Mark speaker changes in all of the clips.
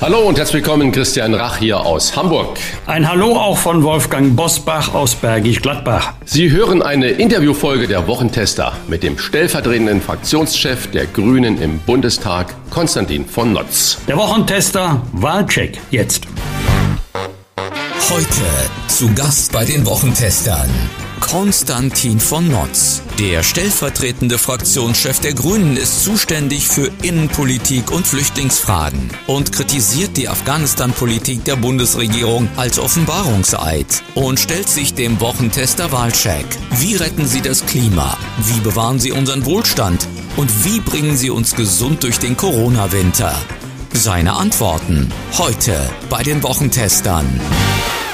Speaker 1: Hallo und herzlich willkommen, Christian Rach hier aus Hamburg.
Speaker 2: Ein Hallo auch von Wolfgang Bosbach aus Bergisch Gladbach.
Speaker 1: Sie hören eine Interviewfolge der Wochentester mit dem stellvertretenden Fraktionschef der Grünen im Bundestag, Konstantin von Notz.
Speaker 2: Der Wochentester Wahlcheck jetzt.
Speaker 3: Heute zu Gast bei den Wochentestern Konstantin von Notz. Der stellvertretende Fraktionschef der Grünen ist zuständig für Innenpolitik und Flüchtlingsfragen und kritisiert die Afghanistan-Politik der Bundesregierung als Offenbarungseid und stellt sich dem Wochentester Wahlcheck. Wie retten Sie das Klima? Wie bewahren Sie unseren Wohlstand? Und wie bringen Sie uns gesund durch den Corona-Winter? Seine Antworten heute bei den Wochentestern.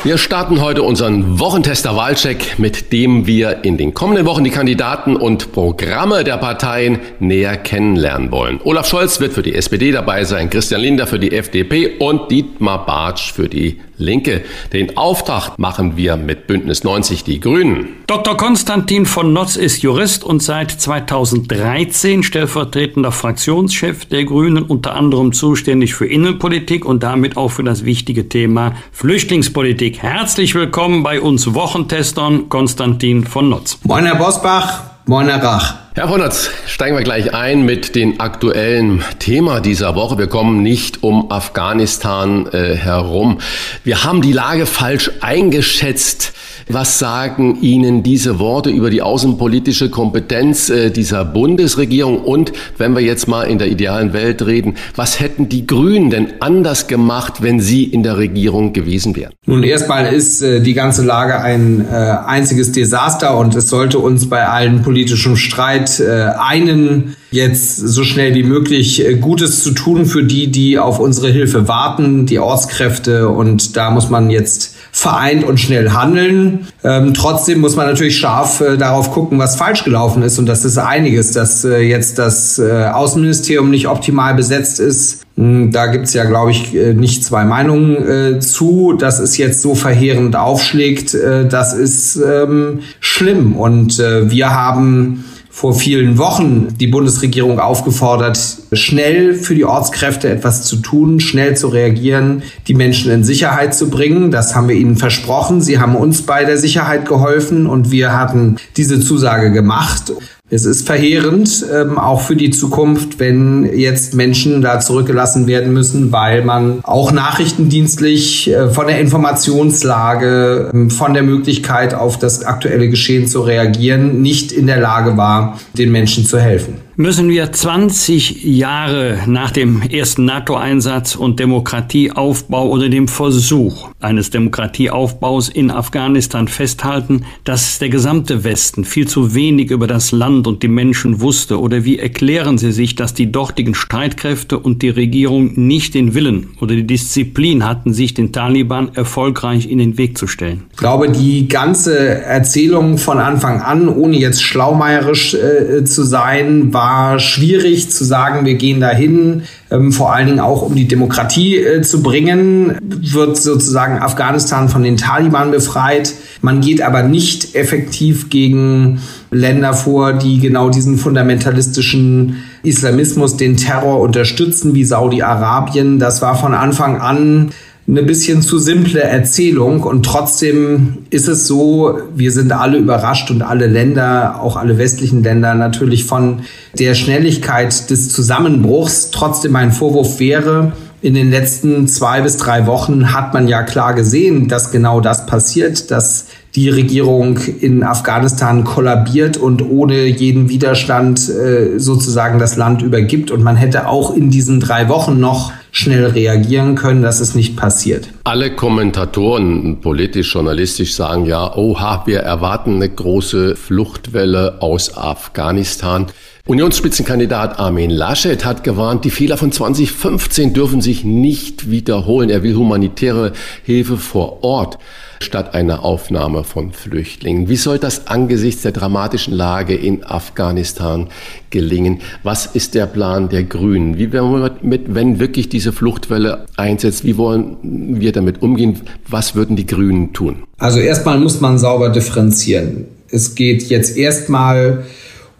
Speaker 1: Wir starten heute unseren Wochentester Wahlcheck, mit dem wir in den kommenden Wochen die Kandidaten und Programme der Parteien näher kennenlernen wollen. Olaf Scholz wird für die SPD dabei sein, Christian Linder für die FDP und Dietmar Bartsch für die Linke. Den Auftrag machen wir mit Bündnis 90 Die Grünen.
Speaker 2: Dr. Konstantin von Notz ist Jurist und seit 2013 stellvertretender Fraktionschef der Grünen, unter anderem zuständig für Innenpolitik und damit auch für das wichtige Thema Flüchtlingspolitik. Herzlich willkommen bei uns Wochentestern Konstantin von Notz.
Speaker 4: Moin Herr Bosbach, moin Herr Rach.
Speaker 1: Herr Ronnertz, steigen wir gleich ein mit dem aktuellen Thema dieser Woche. Wir kommen nicht um Afghanistan äh, herum. Wir haben die Lage falsch eingeschätzt. Was sagen Ihnen diese Worte über die außenpolitische Kompetenz äh, dieser Bundesregierung? Und wenn wir jetzt mal in der idealen Welt reden, was hätten die Grünen denn anders gemacht, wenn sie in der Regierung gewesen wären?
Speaker 4: Nun, erstmal ist äh, die ganze Lage ein äh, einziges Desaster und es sollte uns bei allen politischen Streit einen jetzt so schnell wie möglich Gutes zu tun für die, die auf unsere Hilfe warten, die Ortskräfte. Und da muss man jetzt vereint und schnell handeln. Ähm, trotzdem muss man natürlich scharf äh, darauf gucken, was falsch gelaufen ist. Und das ist einiges, dass äh, jetzt das äh, Außenministerium nicht optimal besetzt ist. Hm, da gibt's ja, glaube ich, äh, nicht zwei Meinungen äh, zu. Dass es jetzt so verheerend aufschlägt, äh, das ist ähm, schlimm. Und wir haben vor vielen Wochen die Bundesregierung aufgefordert, schnell für die Ortskräfte etwas zu tun, schnell zu reagieren, die Menschen in Sicherheit zu bringen. Das haben wir ihnen versprochen. Sie haben uns bei der Sicherheit geholfen und wir hatten diese Zusage gemacht. Es ist verheerend, ähm, auch für die Zukunft, wenn jetzt Menschen da zurückgelassen werden müssen, weil man auch nachrichtendienstlich äh, von der Informationslage, äh, von der Möglichkeit auf das aktuelle Geschehen zu reagieren, nicht in der Lage war, den Menschen zu helfen.
Speaker 2: Müssen wir 20 Jahre nach dem ersten NATO-Einsatz und Demokratieaufbau oder dem Versuch eines Demokratieaufbaus in Afghanistan festhalten, dass der gesamte Westen viel zu wenig über das Land und die Menschen wusste? Oder wie erklären Sie sich, dass die dortigen Streitkräfte und die Regierung nicht den Willen oder die Disziplin hatten, sich den Taliban erfolgreich in den Weg zu stellen?
Speaker 4: Ich glaube, die ganze Erzählung von Anfang an, ohne jetzt schlaumeierisch äh, zu sein, war schwierig zu sagen, wir gehen dahin, ähm, vor allen Dingen auch um die Demokratie äh, zu bringen, wird sozusagen Afghanistan von den Taliban befreit. Man geht aber nicht effektiv gegen Länder vor, die genau diesen fundamentalistischen Islamismus, den Terror unterstützen, wie Saudi-Arabien. Das war von Anfang an eine bisschen zu simple Erzählung und trotzdem ist es so, wir sind alle überrascht und alle Länder, auch alle westlichen Länder natürlich von der Schnelligkeit des Zusammenbruchs. Trotzdem mein Vorwurf wäre, in den letzten zwei bis drei Wochen hat man ja klar gesehen, dass genau das passiert, dass die Regierung in Afghanistan kollabiert und ohne jeden Widerstand äh, sozusagen das Land übergibt. Und man hätte auch in diesen drei Wochen noch schnell reagieren können, dass es nicht passiert.
Speaker 1: Alle Kommentatoren, politisch, journalistisch sagen ja, oha, wir erwarten eine große Fluchtwelle aus Afghanistan. Unionsspitzenkandidat Armin Laschet hat gewarnt, die Fehler von 2015 dürfen sich nicht wiederholen. Er will humanitäre Hilfe vor Ort statt einer Aufnahme von Flüchtlingen. Wie soll das angesichts der dramatischen Lage in Afghanistan gelingen? Was ist der Plan der Grünen? Wie werden wir mit, wenn wirklich diese Fluchtwelle einsetzt, wie wollen wir damit umgehen? Was würden die Grünen tun?
Speaker 4: Also erstmal muss man sauber differenzieren. Es geht jetzt erstmal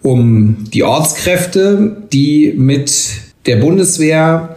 Speaker 4: um die Ortskräfte, die mit der Bundeswehr,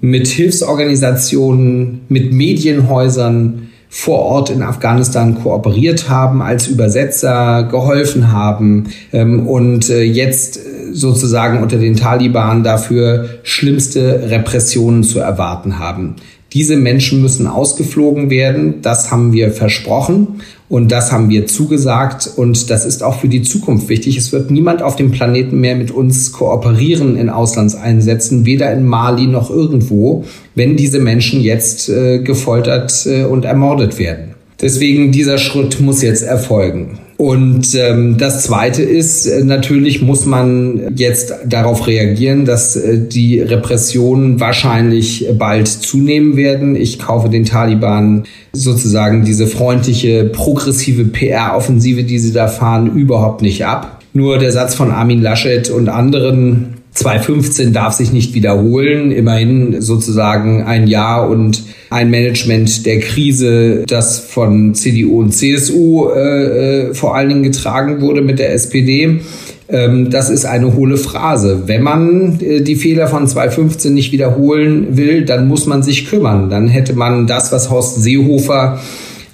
Speaker 4: mit Hilfsorganisationen, mit Medienhäusern, vor Ort in Afghanistan kooperiert haben, als Übersetzer geholfen haben ähm, und äh, jetzt sozusagen unter den Taliban dafür schlimmste Repressionen zu erwarten haben. Diese Menschen müssen ausgeflogen werden. Das haben wir versprochen und das haben wir zugesagt. Und das ist auch für die Zukunft wichtig. Es wird niemand auf dem Planeten mehr mit uns kooperieren in Auslandseinsätzen, weder in Mali noch irgendwo, wenn diese Menschen jetzt äh, gefoltert äh, und ermordet werden. Deswegen dieser Schritt muss jetzt erfolgen. Und ähm, das Zweite ist, äh, natürlich muss man jetzt darauf reagieren, dass äh, die Repressionen wahrscheinlich bald zunehmen werden. Ich kaufe den Taliban sozusagen diese freundliche, progressive PR-Offensive, die sie da fahren, überhaupt nicht ab. Nur der Satz von Armin Laschet und anderen 2015 darf sich nicht wiederholen. Immerhin sozusagen ein Jahr und ein Management der Krise, das von CDU und CSU äh, äh, vor allen Dingen getragen wurde mit der SPD. Ähm, das ist eine hohle Phrase. Wenn man äh, die Fehler von 2015 nicht wiederholen will, dann muss man sich kümmern. Dann hätte man das, was Horst Seehofer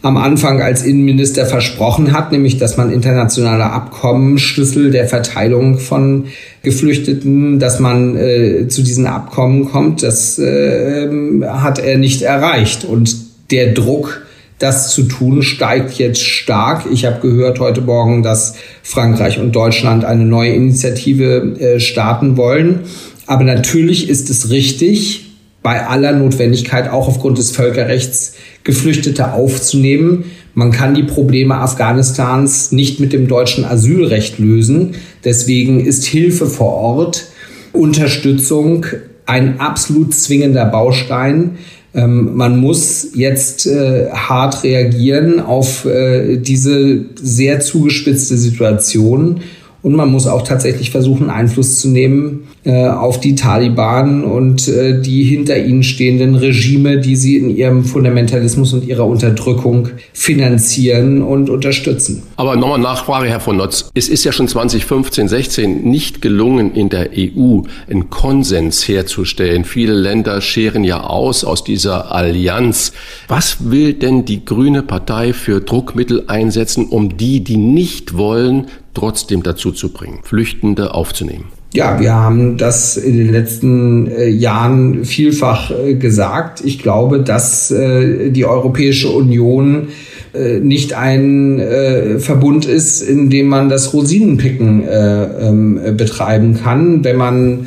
Speaker 4: am Anfang als Innenminister versprochen hat, nämlich dass man internationale Abkommen, Schlüssel der Verteilung von Geflüchteten, dass man äh, zu diesen Abkommen kommt, das äh, hat er nicht erreicht. Und der Druck, das zu tun, steigt jetzt stark. Ich habe gehört heute Morgen, dass Frankreich und Deutschland eine neue Initiative äh, starten wollen. Aber natürlich ist es richtig, bei aller Notwendigkeit, auch aufgrund des Völkerrechts, Geflüchtete aufzunehmen. Man kann die Probleme Afghanistans nicht mit dem deutschen Asylrecht lösen. Deswegen ist Hilfe vor Ort, Unterstützung ein absolut zwingender Baustein. Ähm, man muss jetzt äh, hart reagieren auf äh, diese sehr zugespitzte Situation und man muss auch tatsächlich versuchen, Einfluss zu nehmen äh, auf die Taliban und äh, die hinter ihnen stehenden Regime, die sie in ihrem Fundamentalismus und ihrer Unterdrückung finanzieren und unterstützen.
Speaker 1: Aber nochmal Nachfrage, Herr von Notz. Es ist ja schon 2015, 16 nicht gelungen, in der EU einen Konsens herzustellen. Viele Länder scheren ja aus aus dieser Allianz. Was will denn die Grüne Partei für Druckmittel einsetzen, um die, die nicht wollen, trotzdem dazu zu bringen, Flüchtende aufzunehmen?
Speaker 4: Ja, wir haben das in den letzten äh, Jahren vielfach äh, gesagt. Ich glaube, dass äh, die Europäische Union äh, nicht ein äh, Verbund ist, in dem man das Rosinenpicken äh, ähm, betreiben kann. Wenn man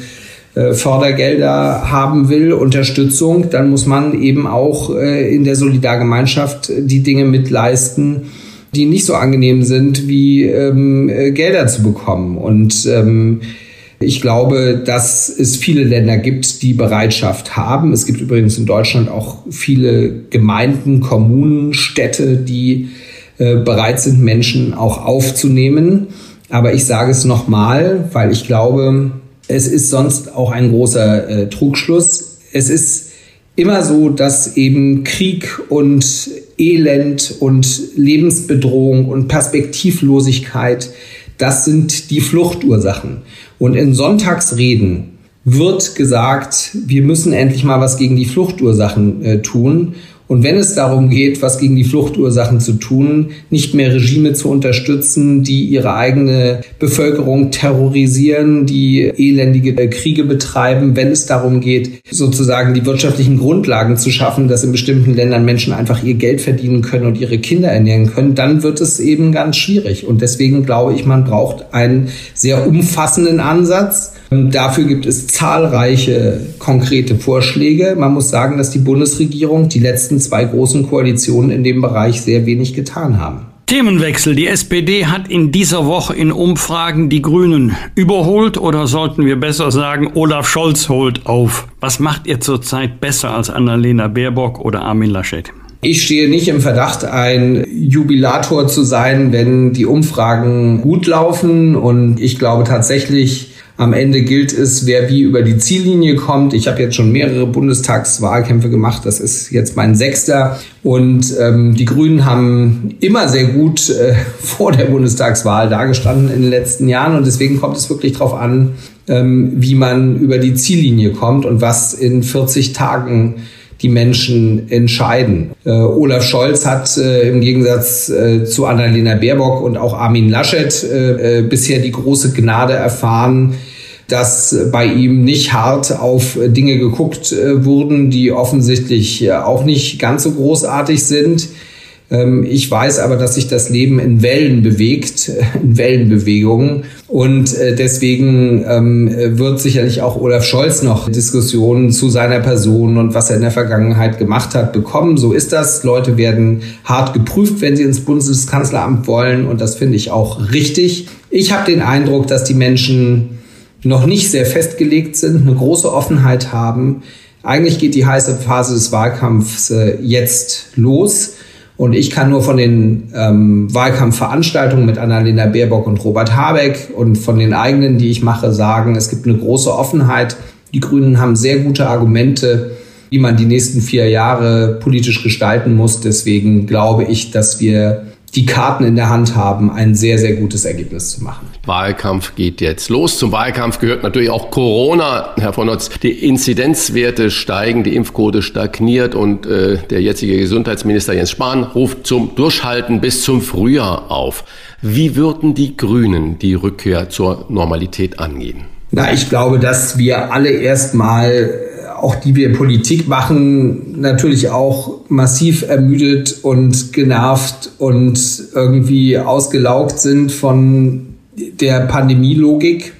Speaker 4: Fördergelder haben will, Unterstützung, dann muss man eben auch in der Solidargemeinschaft die Dinge mitleisten, die nicht so angenehm sind, wie ähm, äh, Gelder zu bekommen. Und ähm, ich glaube, dass es viele Länder gibt, die Bereitschaft haben. Es gibt übrigens in Deutschland auch viele Gemeinden, Kommunen, Städte, die äh, bereit sind, Menschen auch aufzunehmen. Aber ich sage es nochmal, weil ich glaube, es ist sonst auch ein großer äh, Trugschluss. Es ist immer so, dass eben Krieg und Elend und Lebensbedrohung und Perspektivlosigkeit, das sind die Fluchtursachen. Und in Sonntagsreden wird gesagt, wir müssen endlich mal was gegen die Fluchtursachen äh, tun. Und wenn es darum geht, was gegen die Fluchtursachen zu tun, nicht mehr Regime zu unterstützen, die ihre eigene Bevölkerung terrorisieren, die elendige Kriege betreiben, wenn es darum geht, sozusagen die wirtschaftlichen Grundlagen zu schaffen, dass in bestimmten Ländern Menschen einfach ihr Geld verdienen können und ihre Kinder ernähren können, dann wird es eben ganz schwierig. Und deswegen glaube ich, man braucht einen sehr umfassenden Ansatz. Dafür gibt es zahlreiche konkrete Vorschläge. Man muss sagen, dass die Bundesregierung die letzten zwei großen Koalitionen in dem Bereich sehr wenig getan haben.
Speaker 2: Themenwechsel. Die SPD hat in dieser Woche in Umfragen die Grünen überholt oder sollten wir besser sagen, Olaf Scholz holt auf. Was macht ihr zurzeit besser als Annalena Baerbock oder Armin Laschet?
Speaker 4: Ich stehe nicht im Verdacht, ein Jubilator zu sein, wenn die Umfragen gut laufen. Und ich glaube tatsächlich, am Ende gilt es, wer wie über die Ziellinie kommt. Ich habe jetzt schon mehrere Bundestagswahlkämpfe gemacht. Das ist jetzt mein sechster. Und ähm, die Grünen haben immer sehr gut äh, vor der Bundestagswahl dargestanden in den letzten Jahren. Und deswegen kommt es wirklich darauf an, ähm, wie man über die Ziellinie kommt und was in 40 Tagen die Menschen entscheiden. Äh, Olaf Scholz hat äh, im Gegensatz äh, zu Annalena Baerbock und auch Armin Laschet äh, äh, bisher die große Gnade erfahren, dass bei ihm nicht hart auf Dinge geguckt äh, wurden, die offensichtlich auch nicht ganz so großartig sind. Ähm, ich weiß aber, dass sich das Leben in Wellen bewegt, in Wellenbewegungen. Und äh, deswegen ähm, wird sicherlich auch Olaf Scholz noch Diskussionen zu seiner Person und was er in der Vergangenheit gemacht hat bekommen. So ist das. Leute werden hart geprüft, wenn sie ins Bundeskanzleramt wollen. Und das finde ich auch richtig. Ich habe den Eindruck, dass die Menschen noch nicht sehr festgelegt sind, eine große Offenheit haben. Eigentlich geht die heiße Phase des Wahlkampfs äh, jetzt los. Und ich kann nur von den ähm, Wahlkampfveranstaltungen mit Annalena Baerbock und Robert Habeck und von den eigenen, die ich mache, sagen, es gibt eine große Offenheit. Die Grünen haben sehr gute Argumente, wie man die nächsten vier Jahre politisch gestalten muss. Deswegen glaube ich, dass wir die Karten in der Hand haben, ein sehr, sehr gutes Ergebnis zu machen.
Speaker 1: Wahlkampf geht jetzt los. Zum Wahlkampf gehört natürlich auch Corona, Herr von Notz. Die Inzidenzwerte steigen, die Impfquote stagniert und äh, der jetzige Gesundheitsminister Jens Spahn ruft zum Durchhalten bis zum Frühjahr auf. Wie würden die Grünen die Rückkehr zur Normalität angehen?
Speaker 4: Na, ich glaube, dass wir alle erstmal auch die wir Politik machen, natürlich auch massiv ermüdet und genervt und irgendwie ausgelaugt sind von der Pandemielogik.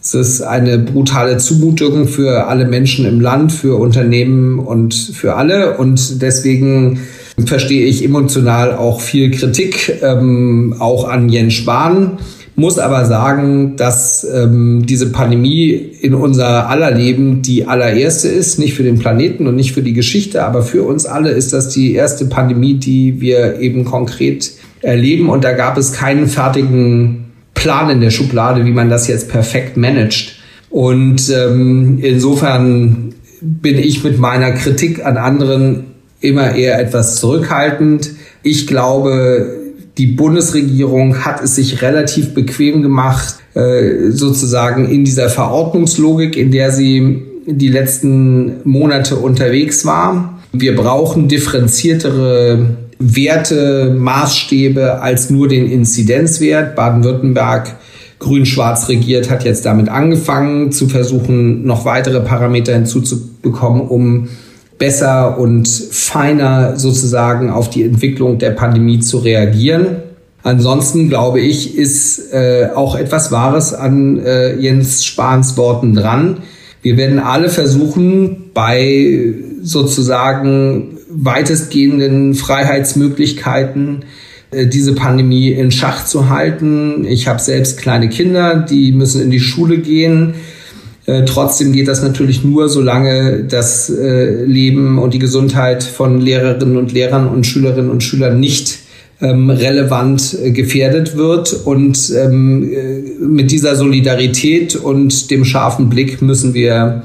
Speaker 4: Es ist eine brutale Zumutung für alle Menschen im Land, für Unternehmen und für alle. Und deswegen verstehe ich emotional auch viel Kritik, ähm, auch an Jens Spahn muss aber sagen, dass ähm, diese Pandemie in unser aller Leben die allererste ist, nicht für den Planeten und nicht für die Geschichte, aber für uns alle ist das die erste Pandemie, die wir eben konkret erleben. Und da gab es keinen fertigen Plan in der Schublade, wie man das jetzt perfekt managt. Und ähm, insofern bin ich mit meiner Kritik an anderen immer eher etwas zurückhaltend. Ich glaube, die Bundesregierung hat es sich relativ bequem gemacht, äh, sozusagen in dieser Verordnungslogik, in der sie die letzten Monate unterwegs war. Wir brauchen differenziertere Werte, Maßstäbe als nur den Inzidenzwert. Baden-Württemberg grün-schwarz regiert, hat jetzt damit angefangen zu versuchen, noch weitere Parameter hinzuzubekommen, um besser und feiner sozusagen auf die Entwicklung der Pandemie zu reagieren. Ansonsten glaube ich, ist äh, auch etwas Wahres an äh, Jens Spahns Worten dran. Wir werden alle versuchen, bei sozusagen weitestgehenden Freiheitsmöglichkeiten äh, diese Pandemie in Schach zu halten. Ich habe selbst kleine Kinder, die müssen in die Schule gehen. Äh, trotzdem geht das natürlich nur, solange das äh, Leben und die Gesundheit von Lehrerinnen und Lehrern und Schülerinnen und Schülern nicht ähm, relevant äh, gefährdet wird. Und ähm, äh, mit dieser Solidarität und dem scharfen Blick müssen wir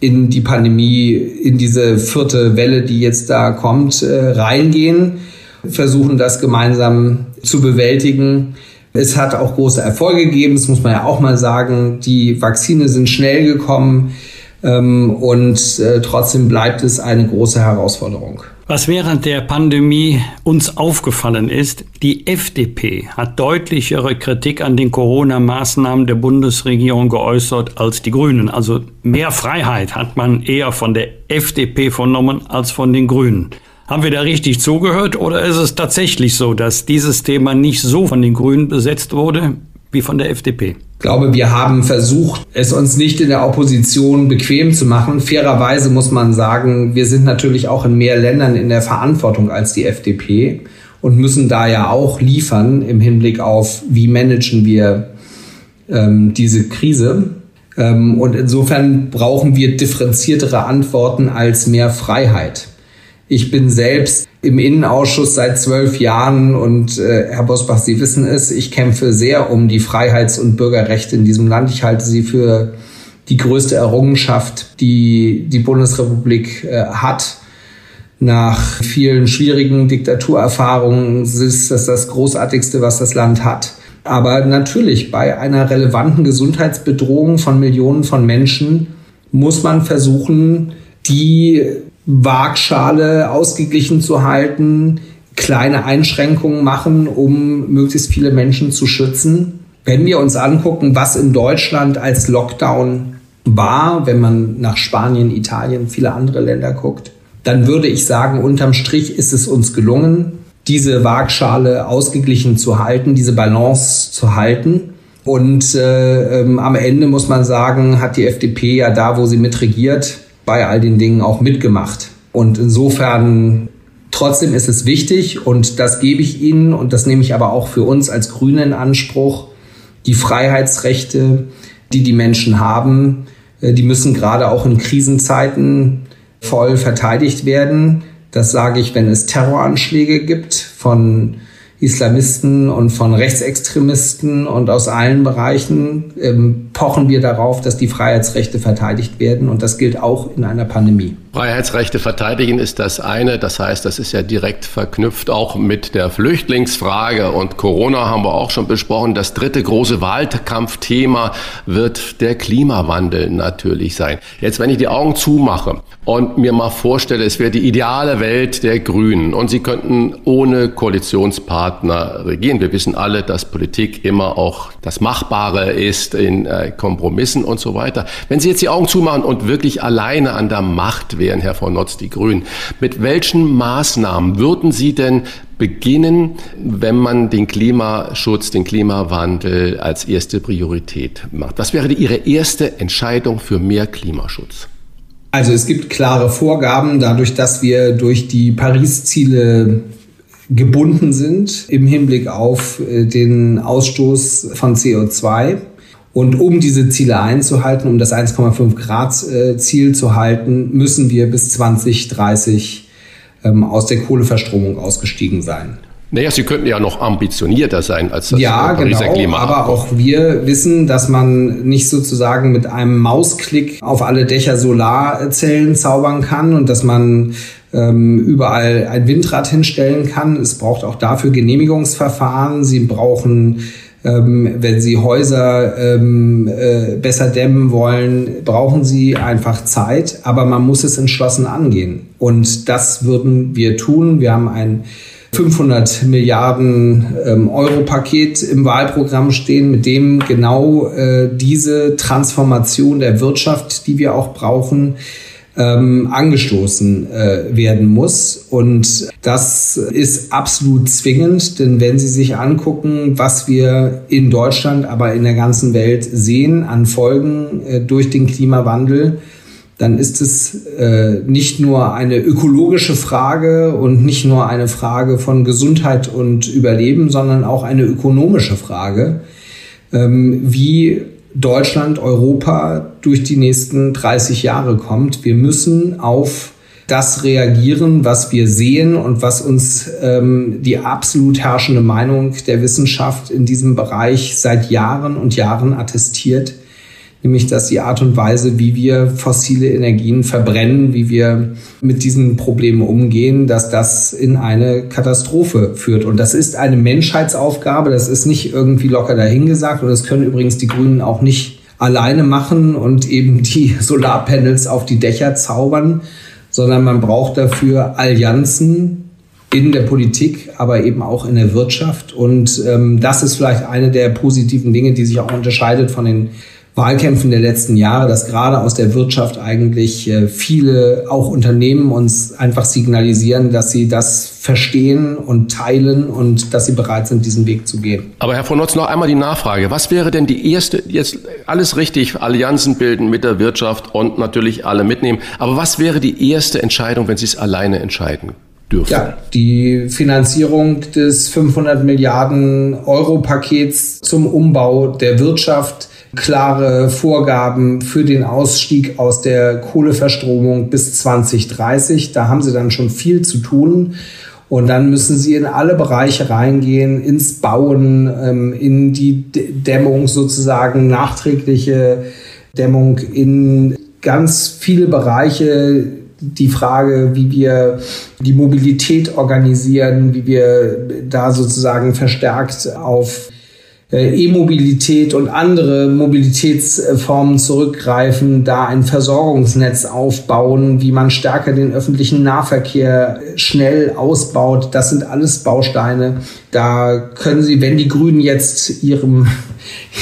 Speaker 4: in die Pandemie, in diese vierte Welle, die jetzt da kommt, äh, reingehen, versuchen das gemeinsam zu bewältigen. Es hat auch große Erfolge gegeben, das muss man ja auch mal sagen. Die Vakzine sind schnell gekommen ähm, und äh, trotzdem bleibt es eine große Herausforderung.
Speaker 2: Was während der Pandemie uns aufgefallen ist, die FDP hat deutlichere Kritik an den Corona-Maßnahmen der Bundesregierung geäußert als die Grünen. Also mehr Freiheit hat man eher von der FDP vernommen als von den Grünen. Haben wir da richtig zugehört oder ist es tatsächlich so, dass dieses Thema nicht so von den Grünen besetzt wurde wie von der FDP?
Speaker 4: Ich glaube, wir haben versucht, es uns nicht in der Opposition bequem zu machen. Fairerweise muss man sagen, wir sind natürlich auch in mehr Ländern in der Verantwortung als die FDP. und müssen da ja auch liefern im Hinblick auf, wie managen wir ähm, diese Krise. Ähm, und insofern brauchen wir differenziertere Antworten als mehr Freiheit. Ich bin selbst im Innenausschuss seit zwölf Jahren und äh, Herr Bosbach, Sie wissen es, ich kämpfe sehr um die Freiheits- und Bürgerrechte in diesem Land. Ich halte sie für die größte Errungenschaft, die die Bundesrepublik äh, hat. Nach vielen schwierigen Diktaturerfahrungen ist das das Großartigste, was das Land hat. Aber natürlich, bei einer relevanten Gesundheitsbedrohung von Millionen von Menschen muss man versuchen, die Waagschale ausgeglichen zu halten, kleine Einschränkungen machen, um möglichst viele Menschen zu schützen. Wenn wir uns angucken, was in Deutschland als Lockdown war, wenn man nach Spanien, Italien, viele andere Länder guckt, dann würde ich sagen, unterm Strich ist es uns gelungen, diese Waagschale ausgeglichen zu halten, diese Balance zu halten. Und äh, ähm, am Ende muss man sagen, hat die FDP ja da, wo sie mitregiert, bei all den Dingen auch mitgemacht. Und insofern trotzdem ist es wichtig und das gebe ich Ihnen und das nehme ich aber auch für uns als Grüne in Anspruch, die Freiheitsrechte, die die Menschen haben, äh, die müssen gerade auch in Krisenzeiten voll verteidigt werden. Das sage ich, wenn es Terroranschläge gibt von Islamisten und von Rechtsextremisten und aus allen Bereichen ähm, pochen wir darauf, dass die Freiheitsrechte verteidigt werden und das gilt auch in einer Pandemie.
Speaker 1: Freiheitsrechte verteidigen ist das eine, das heißt, das ist ja direkt verknüpft auch mit der Flüchtlingsfrage und Corona haben wir auch schon besprochen. Das dritte große Wahlkampfthema wird der Klimawandel natürlich sein. Jetzt, wenn ich die Augen zumache und mir mal vorstelle, es wäre die ideale Welt der Grünen und sie könnten ohne Koalitionspartner regieren. Wir wissen alle, dass Politik immer auch das Machbare ist in äh, Kompromissen und so weiter. Wenn Sie jetzt die Augen zumachen und wirklich alleine an der Macht wären, Herr von Notz, die Grünen. Mit welchen Maßnahmen würden Sie denn beginnen, wenn man den Klimaschutz, den Klimawandel als erste Priorität macht? Was wäre Ihre erste Entscheidung für mehr Klimaschutz?
Speaker 4: Also es gibt klare Vorgaben, dadurch, dass wir durch die Paris-Ziele gebunden sind im Hinblick auf äh, den Ausstoß von CO2 und um diese Ziele einzuhalten, um das 1,5 Grad äh, Ziel zu halten, müssen wir bis 2030 ähm, aus der Kohleverstromung ausgestiegen sein.
Speaker 1: Naja, Sie könnten ja noch ambitionierter sein als das
Speaker 4: ja, Pariser genau, Klima. Aber auch wir wissen, dass man nicht sozusagen mit einem Mausklick auf alle Dächer Solarzellen zaubern kann und dass man ähm, überall ein Windrad hinstellen kann. Es braucht auch dafür Genehmigungsverfahren. Sie brauchen ähm, wenn Sie Häuser ähm, äh, besser dämmen wollen, brauchen Sie einfach Zeit, aber man muss es entschlossen angehen. Und das würden wir tun. Wir haben ein 500 Milliarden ähm, Euro Paket im Wahlprogramm stehen, mit dem genau äh, diese Transformation der Wirtschaft, die wir auch brauchen, ähm, angestoßen äh, werden muss. Und das ist absolut zwingend, denn wenn Sie sich angucken, was wir in Deutschland, aber in der ganzen Welt sehen an Folgen äh, durch den Klimawandel, dann ist es äh, nicht nur eine ökologische Frage und nicht nur eine Frage von Gesundheit und Überleben, sondern auch eine ökonomische Frage. Ähm, wie Deutschland, Europa durch die nächsten 30 Jahre kommt. Wir müssen auf das reagieren, was wir sehen und was uns ähm, die absolut herrschende Meinung der Wissenschaft in diesem Bereich seit Jahren und Jahren attestiert nämlich dass die Art und Weise, wie wir fossile Energien verbrennen, wie wir mit diesen Problemen umgehen, dass das in eine Katastrophe führt. Und das ist eine Menschheitsaufgabe, das ist nicht irgendwie locker dahingesagt und das können übrigens die Grünen auch nicht alleine machen und eben die Solarpanels auf die Dächer zaubern, sondern man braucht dafür Allianzen in der Politik, aber eben auch in der Wirtschaft. Und ähm, das ist vielleicht eine der positiven Dinge, die sich auch unterscheidet von den Wahlkämpfen der letzten Jahre, dass gerade aus der Wirtschaft eigentlich äh, viele, auch Unternehmen uns einfach signalisieren, dass sie das verstehen und teilen und dass sie bereit sind, diesen Weg zu gehen.
Speaker 1: Aber Herr von Notz, noch einmal die Nachfrage. Was wäre denn die erste, jetzt alles richtig, Allianzen bilden mit der Wirtschaft und natürlich alle mitnehmen. Aber was wäre die erste Entscheidung, wenn Sie es alleine entscheiden dürfen?
Speaker 4: Ja, die Finanzierung des 500 Milliarden Euro Pakets zum Umbau der Wirtschaft, klare Vorgaben für den Ausstieg aus der Kohleverstromung bis 2030. Da haben sie dann schon viel zu tun. Und dann müssen sie in alle Bereiche reingehen, ins Bauen, ähm, in die Dämmung sozusagen, nachträgliche Dämmung, in ganz viele Bereiche. Die Frage, wie wir die Mobilität organisieren, wie wir da sozusagen verstärkt auf äh, E-Mobilität und andere Mobilitätsformen zurückgreifen, da ein Versorgungsnetz aufbauen, wie man stärker den öffentlichen Nahverkehr schnell ausbaut. Das sind alles Bausteine. Da können Sie, wenn die Grünen jetzt ihrem,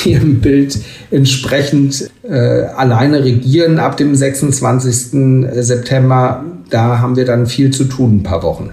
Speaker 4: ihrem Bild entsprechend äh, alleine regieren ab dem 26. September, da haben wir dann viel zu tun, ein paar Wochen.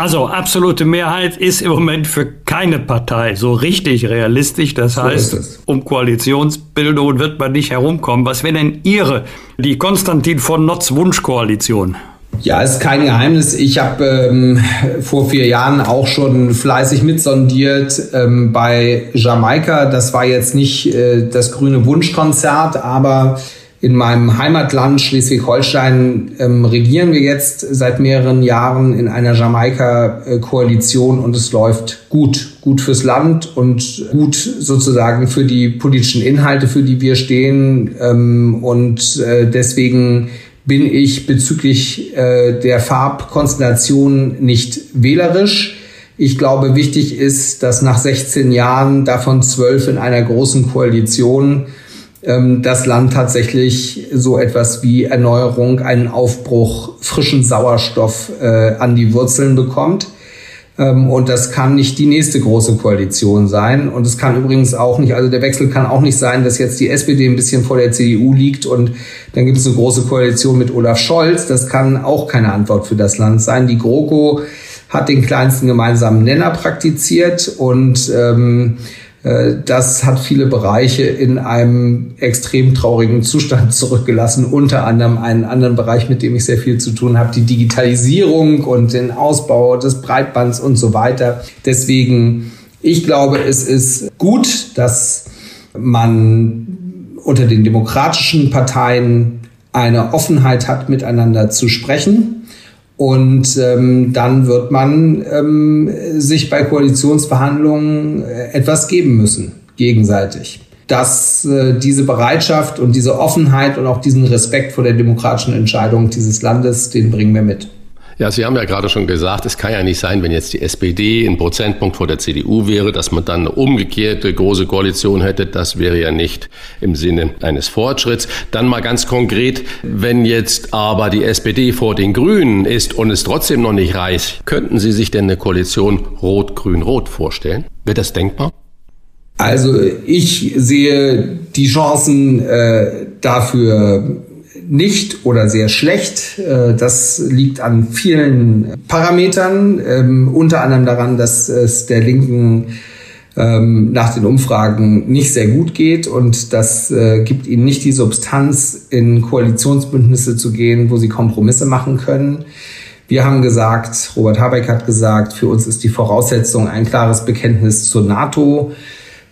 Speaker 2: Also absolute Mehrheit ist im Moment für keine Partei so richtig realistisch. Das so heißt, um Koalitionsbildung wird man nicht herumkommen. Was wäre denn Ihre, die Konstantin von Notz Wunschkoalition?
Speaker 4: Ja, ist kein Geheimnis. Ich habe ähm, vor vier Jahren auch schon fleißig mitsondiert ähm, bei Jamaika. Das war jetzt nicht äh, das grüne Wunschkonzert, aber in meinem Heimatland Schleswig-Holstein ähm, regieren wir jetzt seit mehreren Jahren in einer Jamaika-Koalition und es läuft gut. Gut fürs Land und gut sozusagen für die politischen Inhalte, für die wir stehen. Ähm, und äh, deswegen bin ich bezüglich äh, der Farbkonstellation nicht wählerisch. Ich glaube, wichtig ist, dass nach 16 Jahren, davon zwölf in einer großen Koalition, ähm, das Land tatsächlich so etwas wie Erneuerung, einen Aufbruch, frischen Sauerstoff äh, an die Wurzeln bekommt. Ähm, und das kann nicht die nächste große Koalition sein. Und es kann übrigens auch nicht, also der Wechsel kann auch nicht sein, dass jetzt die SPD ein bisschen vor der CDU liegt und dann gibt es eine große Koalition mit Olaf Scholz. Das kann auch keine Antwort für das Land sein. Die GroKo hat den kleinsten gemeinsamen Nenner praktiziert und ähm, äh, das hat viele Bereiche in einem extrem traurigen Zustand zurückgelassen. Unter anderem einen anderen Bereich, mit dem ich sehr viel zu tun habe, die Digitalisierung und den Ausbau des Breitbands und so weiter. Deswegen, ich glaube, es ist gut, dass man unter den demokratischen Parteien eine Offenheit hat, miteinander zu sprechen und ähm, dann wird man ähm, sich bei Koalitionsverhandlungen äh, etwas geben müssen, gegenseitig. Dass äh, diese Bereitschaft und diese Offenheit und auch diesen Respekt vor der demokratischen Entscheidung dieses Landes, den bringen wir mit.
Speaker 1: Ja, Sie haben ja gerade schon gesagt, es kann ja nicht sein, wenn jetzt die SPD ein Prozentpunkt vor der CDU wäre, dass man dann eine umgekehrte große Koalition hätte. Das wäre ja nicht im Sinne eines Fortschritts. Dann mal ganz konkret, wenn jetzt aber die SPD vor den Grünen ist und es trotzdem noch nicht reicht, könnten Sie sich denn eine Koalition Rot-Grün-Rot vorstellen? Wird das denkbar?
Speaker 4: Also ich sehe die Chancen äh, dafür nicht oder sehr schlecht. Äh, das liegt an vielen Parametern, ähm, unter anderem daran, dass es der Linken ähm, nach den Umfragen nicht sehr gut geht und das äh, gibt ihnen nicht die Substanz, in Koalitionsbündnisse zu gehen, wo sie Kompromisse machen können. Wir haben gesagt, Robert Habeck hat gesagt, für uns ist die Voraussetzung ein klares Bekenntnis zur NATO.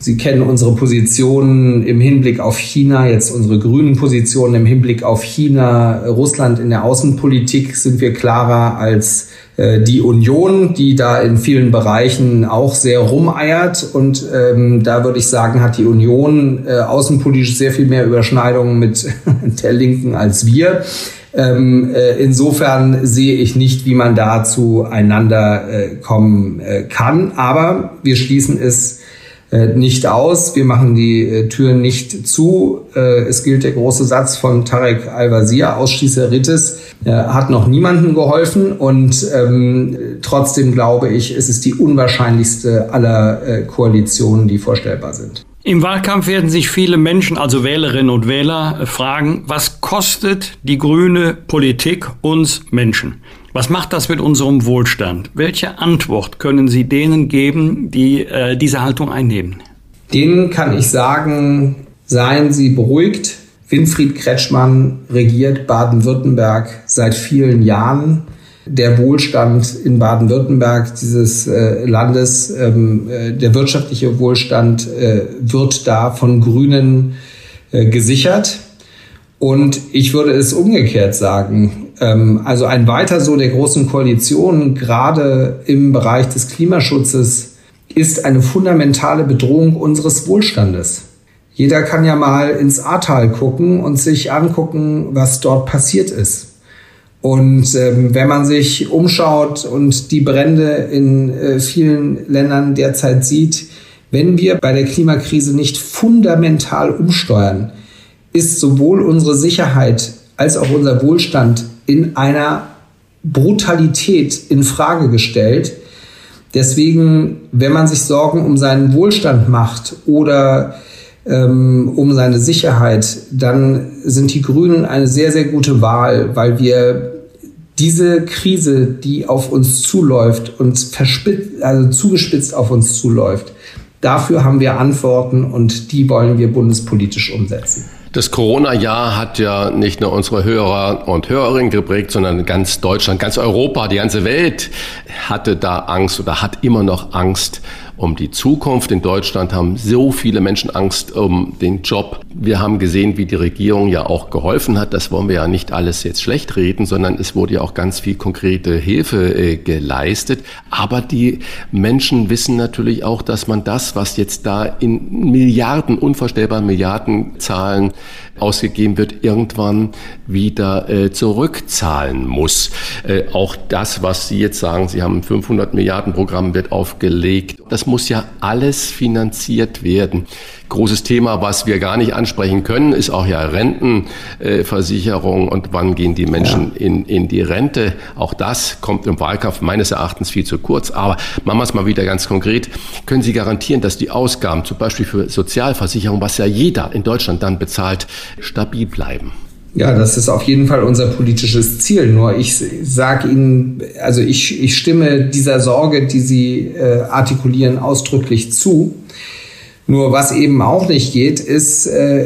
Speaker 4: Sie kennen unsere Positionen im Hinblick auf China, jetzt unsere grünen Positionen im Hinblick auf China, Russland in der Außenpolitik sind wir klarer als äh, die Union, die da in vielen Bereichen auch sehr rumeiert. Und ähm, da würde ich sagen, hat die Union äh, außenpolitisch sehr viel mehr Überschneidungen mit der Linken als wir. Ähm, äh, insofern sehe ich nicht, wie man da zueinander äh, kommen äh, kann. Aber wir schließen es nicht aus. Wir machen die äh, Türen nicht zu. Äh, es gilt der große Satz von Tarek Al-Wazir, Ausschließeritis, hat noch niemandem geholfen und ähm, trotzdem glaube ich, es ist die unwahrscheinlichste aller Koalitionen, die vorstellbar sind.
Speaker 2: Im Wahlkampf werden sich viele Menschen, also Wählerinnen und Wähler, fragen, was kostet die grüne Politik uns Menschen? Was macht das mit unserem Wohlstand? Welche Antwort können Sie denen geben, die äh, diese Haltung einnehmen?
Speaker 4: Denen kann ich sagen, seien Sie beruhigt. Winfried Kretschmann regiert Baden-Württemberg seit vielen Jahren. der Wohlstand in Baden-Württemberg dieses äh, Landes, ähm, äh, der wirtschaftliche Wohlstand äh, wird da von Grünen äh, gesichert. Und ich würde es umgekehrt sagen. Ähm, also ein Weiter so der großen Koalition, gerade im Bereich des Klimaschutzes, ist eine fundamentale Bedrohung unseres Wohlstandes. Jeder kann ja mal ins Ahrtal gucken und sich angucken, was dort passiert ist. Und ähm, wenn man sich umschaut und die Brände in äh, vielen Ländern derzeit sieht, wenn wir bei der Klimakrise nicht fundamental umsteuern, ist sowohl unsere Sicherheit als auch unser Wohlstand in einer Brutalität in Frage gestellt. Deswegen, wenn man sich Sorgen um seinen Wohlstand macht oder ähm, um seine Sicherheit, dann sind die Grünen eine sehr, sehr gute Wahl, weil wir diese Krise, die auf uns zuläuft und also zugespitzt auf uns zuläuft, dafür haben wir Antworten und die wollen wir bundespolitisch umsetzen.
Speaker 1: Das Corona-Jahr hat ja nicht nur unsere Hörer und Hörerinnen geprägt, sondern ganz Deutschland, ganz Europa, die ganze Welt hatte da Angst oder hat immer noch Angst um die Zukunft. In Deutschland haben so viele Menschen Angst um den Job. Wir haben gesehen, wie die Regierung ja auch geholfen hat. Das wollen wir ja nicht alles jetzt schlecht reden, sondern es wurde ja auch ganz viel konkrete Hilfe äh, geleistet. Aber die Menschen wissen natürlich auch, dass man das, was jetzt da in Milliarden, unvorstellbaren Milliardenzahlen ausgegeben wird, irgendwann wieder äh, zurückzahlen muss. Äh, auch das, was Sie jetzt sagen, Sie haben ein 500 Milliarden Programm wird aufgelegt. Das muss ja alles finanziert werden. Großes Thema, was wir gar nicht ansprechen können, ist auch ja Rentenversicherung und wann gehen die Menschen ja. in, in die Rente. Auch das kommt im Wahlkampf meines Erachtens viel zu kurz. Aber machen wir es mal wieder ganz konkret. Können Sie garantieren, dass die Ausgaben zum Beispiel für Sozialversicherung, was ja jeder in Deutschland dann bezahlt, stabil bleiben?
Speaker 4: Ja, das ist auf jeden Fall unser politisches Ziel. Nur ich sage Ihnen, also ich, ich stimme dieser Sorge, die Sie äh, artikulieren, ausdrücklich zu. Nur was eben auch nicht geht, ist, äh,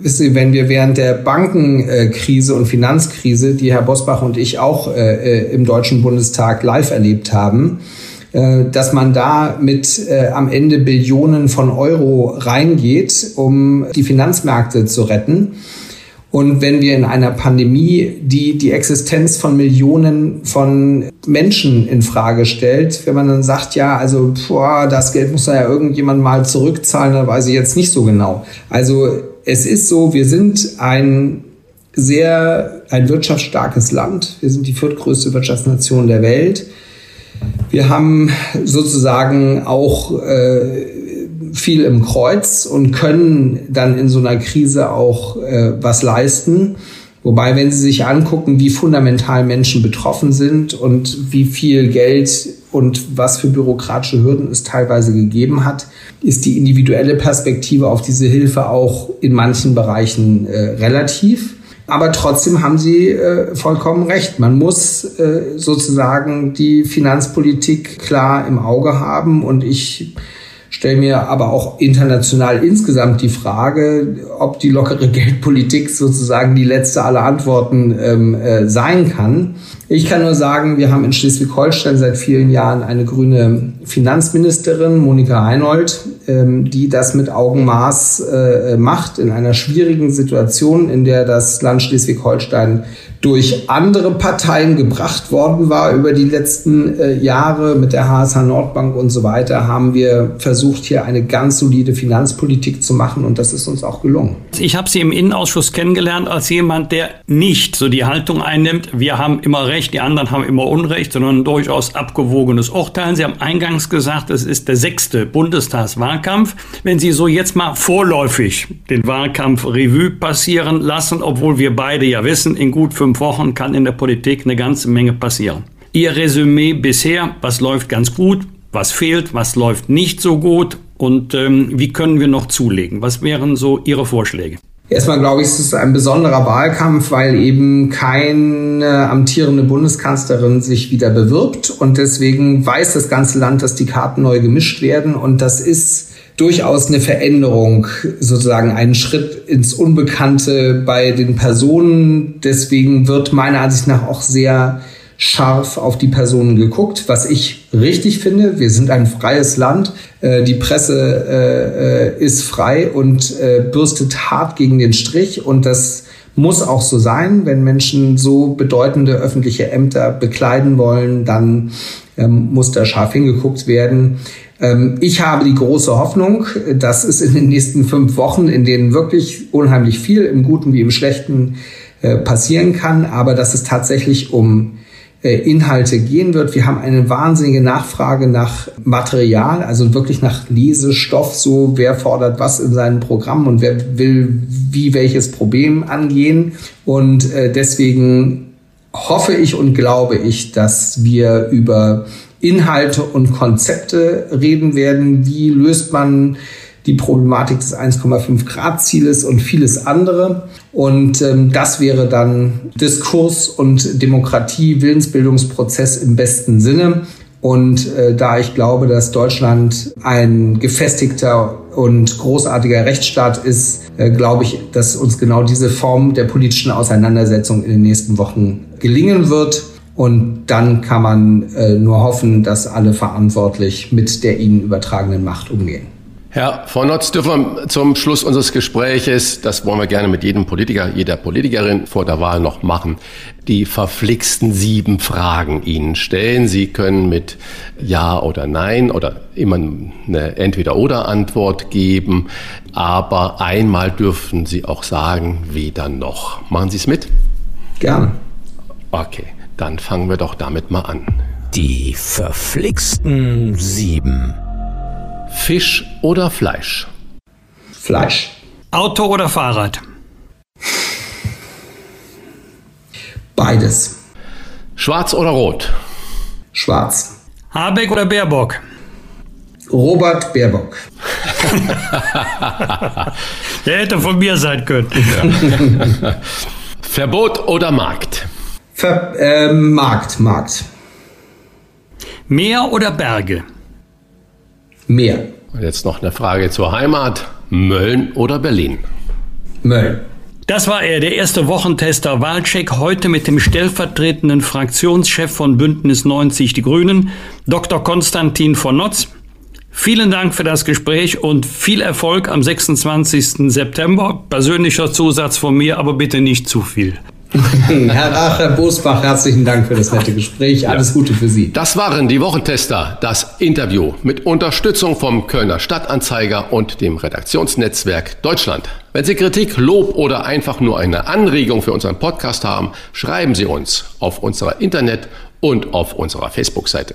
Speaker 4: wissen Sie, wenn wir während der Bankenkrise und Finanzkrise, die Herr Bosbach und ich auch äh, äh, im Deutschen Bundestag live erlebt haben, äh, dass man da mit äh, am Ende Billionen von Euro reingeht, um die Finanzmärkte zu retten und wenn wir in einer Pandemie, die die Existenz von Millionen von Menschen in Frage stellt, wenn man dann sagt, ja, also boah, das Geld muss ja irgendjemand mal zurückzahlen, dann weiß ich jetzt nicht so genau. Also es ist so, wir sind ein sehr ein wirtschaftsstarkes Land. Wir sind die viertgrößte Wirtschaftsnation der Welt. Wir haben sozusagen auch äh, viel im Kreuz und können dann in so einer Krise auch äh, was leisten. Wobei, wenn Sie sich angucken, wie fundamental Menschen betroffen sind und wie viel Geld und was für bürokratische Hürden es teilweise gegeben hat, ist die individuelle Perspektive auf diese Hilfe auch in manchen Bereichen äh, relativ. Aber trotzdem haben Sie äh, vollkommen recht. Man muss äh, sozusagen die Finanzpolitik klar im Auge haben. Und ich stelle mir aber auch international insgesamt die Frage, ob die lockere Geldpolitik sozusagen die letzte aller Antworten ähm, äh, sein kann. Ich kann nur sagen, wir haben in Schleswig-Holstein seit vielen Jahren eine grüne Finanzministerin, Monika Heinold, ähm, die das mit Augenmaß äh, macht in einer schwierigen Situation, in der das Land Schleswig-Holstein durch andere Parteien gebracht worden war über die letzten äh, Jahre mit der HSH Nordbank und so weiter, haben wir versucht, hier eine ganz solide Finanzpolitik zu machen und das ist uns auch gelungen.
Speaker 2: Ich habe Sie im Innenausschuss kennengelernt als jemand, der nicht so die Haltung einnimmt, wir haben immer Recht, die anderen haben immer Unrecht, sondern durchaus abgewogenes Urteilen. Sie haben eingangs gesagt, es ist der sechste Bundestagswahlkampf. Wenn Sie so jetzt mal vorläufig den Wahlkampf Revue passieren lassen, obwohl wir beide ja wissen, in gut fünf fünf Wochen kann in der Politik eine ganze Menge passieren. Ihr Resümee bisher, was läuft ganz gut, was fehlt, was läuft nicht so gut und ähm, wie können wir noch zulegen? Was wären so Ihre Vorschläge?
Speaker 4: Erstmal glaube ich, es ist ein besonderer Wahlkampf, weil eben keine amtierende Bundeskanzlerin sich wieder bewirbt und deswegen weiß das ganze Land, dass die Karten neu gemischt werden und das ist durchaus eine Veränderung, sozusagen einen Schritt ins Unbekannte bei den Personen. Deswegen wird meiner Ansicht nach auch sehr scharf auf die Personen geguckt, was ich richtig finde. Wir sind ein freies Land. Äh, die Presse äh, ist frei und bürstet hart gegen den Strich und das muss auch so sein. Wenn Menschen so bedeutende öffentliche Ämter bekleiden wollen, dann ähm, muss da scharf hingeguckt werden. Ähm, ich habe die große Hoffnung, dass es in den nächsten fünf Wochen, in denen wirklich unheimlich viel im Guten wie im Schlechten äh, passieren kann, aber dass es tatsächlich um äh, Inhalte gehen wird. Wir haben eine wahnsinnige Nachfrage nach Material, also wirklich nach Lesestoff, so wer fordert was in seinem Programm und wer will wie welches Problem angehen. Und äh, deswegen hoffe ich und glaube ich, dass wir über Inhalte und Konzepte reden werden. Wie löst man die Problematik des 1,5 Grad Zieles und vieles andere. Und ähm, das wäre dann Diskurs und Demokratie, Willensbildungsprozess im besten Sinne. Und äh, da ich glaube, dass Deutschland ein gefestigter und großartiger Rechtsstaat ist, äh, glaube ich, dass uns genau diese Form der politischen Auseinandersetzung in den nächsten Wochen gelingen wird. Und dann kann man äh, nur hoffen, dass alle verantwortlich mit der ihnen übertragenen Macht umgehen.
Speaker 1: Herr von Notz, dürfen wir zum Schluss unseres Gespräches, das wollen wir gerne mit jedem Politiker, jeder Politikerin vor der Wahl noch machen, die verflixten sieben Fragen Ihnen stellen. Sie können mit Ja oder Nein oder immer eine Entweder-Oder-Antwort geben, aber einmal dürfen Sie auch sagen, weder noch. Machen Sie es mit?
Speaker 4: Gerne.
Speaker 1: Okay, dann fangen wir doch damit mal an.
Speaker 3: Die verflixten sieben.
Speaker 1: Fisch oder Fleisch?
Speaker 4: Fleisch.
Speaker 2: Auto oder Fahrrad?
Speaker 4: Beides.
Speaker 1: Schwarz oder rot?
Speaker 4: Schwarz.
Speaker 2: Habeck oder Baerbock?
Speaker 4: Robert Baerbock.
Speaker 2: Der hätte von mir sein können.
Speaker 1: Verbot oder Markt?
Speaker 4: Ver äh, Markt, Markt.
Speaker 2: Meer oder Berge?
Speaker 4: Meer.
Speaker 1: Und jetzt noch eine Frage zur Heimat. Mölln oder Berlin?
Speaker 4: Mölln.
Speaker 2: Das war er, der erste Wochentester Wahlcheck, heute mit dem stellvertretenden Fraktionschef von Bündnis 90 Die Grünen, Dr. Konstantin von Notz. Vielen Dank für das Gespräch und viel Erfolg am 26. September. Persönlicher Zusatz von mir, aber bitte nicht zu viel.
Speaker 4: Herr Racher Bosbach, herzlichen Dank für das nette Gespräch. Alles Gute für Sie.
Speaker 1: Das waren die Wochentester, das Interview mit Unterstützung vom Kölner Stadtanzeiger und dem Redaktionsnetzwerk Deutschland. Wenn Sie Kritik, Lob oder einfach nur eine Anregung für unseren Podcast haben, schreiben Sie uns auf unserer Internet- und auf unserer Facebook-Seite.